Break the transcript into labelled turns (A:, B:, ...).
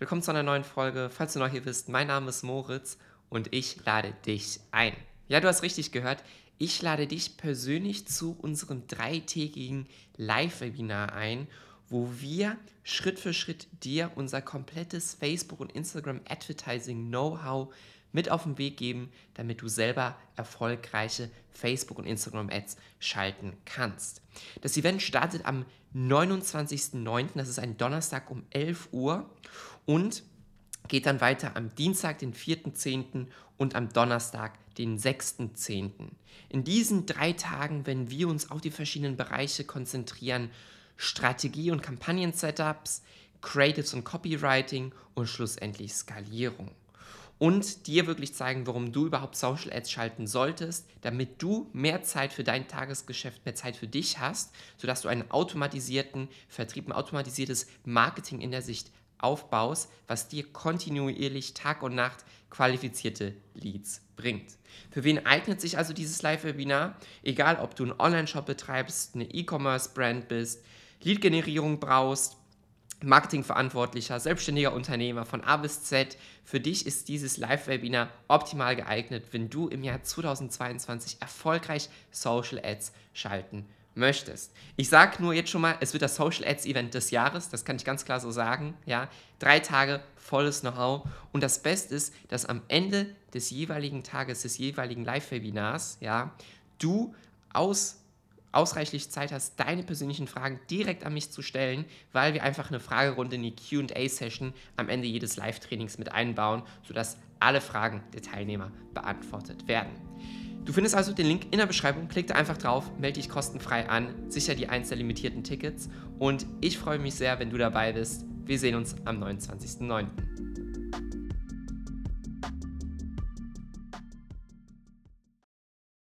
A: Willkommen zu einer neuen Folge. Falls du neu hier bist, mein Name ist Moritz und ich lade dich ein. Ja, du hast richtig gehört. Ich lade dich persönlich zu unserem dreitägigen Live-Webinar ein, wo wir Schritt für Schritt dir unser komplettes Facebook- und Instagram-Advertising-Know-how mit auf den Weg geben, damit du selber erfolgreiche Facebook- und Instagram-Ads schalten kannst. Das Event startet am 29.09., das ist ein Donnerstag um 11 Uhr und geht dann weiter am Dienstag, den 4.10. und am Donnerstag, den 6.10. In diesen drei Tagen werden wir uns auf die verschiedenen Bereiche konzentrieren, Strategie- und Kampagnen-Setups, Creatives und Copywriting und schlussendlich Skalierung und dir wirklich zeigen, warum du überhaupt Social Ads schalten solltest, damit du mehr Zeit für dein Tagesgeschäft, mehr Zeit für dich hast, sodass du einen automatisierten Vertrieb, ein automatisiertes Marketing in der Sicht aufbaust, was dir kontinuierlich Tag und Nacht qualifizierte Leads bringt. Für wen eignet sich also dieses Live-Webinar? Egal, ob du einen Online-Shop betreibst, eine E-Commerce-Brand bist, Lead-Generierung brauchst, Marketingverantwortlicher, selbstständiger Unternehmer von A bis Z. Für dich ist dieses Live-Webinar optimal geeignet, wenn du im Jahr 2022 erfolgreich Social Ads schalten möchtest. Ich sage nur jetzt schon mal, es wird das Social Ads Event des Jahres, das kann ich ganz klar so sagen. Ja, drei Tage volles Know-how und das Beste ist, dass am Ende des jeweiligen Tages des jeweiligen Live-Webinars, ja, du aus ausreichlich Zeit hast, deine persönlichen Fragen direkt an mich zu stellen, weil wir einfach eine Fragerunde in die QA-Session am Ende jedes Live-Trainings mit einbauen, sodass alle Fragen der Teilnehmer beantwortet werden. Du findest also den Link in der Beschreibung, klick da einfach drauf, melde dich kostenfrei an, sicher die eins der limitierten Tickets und ich freue mich sehr, wenn du dabei bist. Wir sehen uns am 29.09.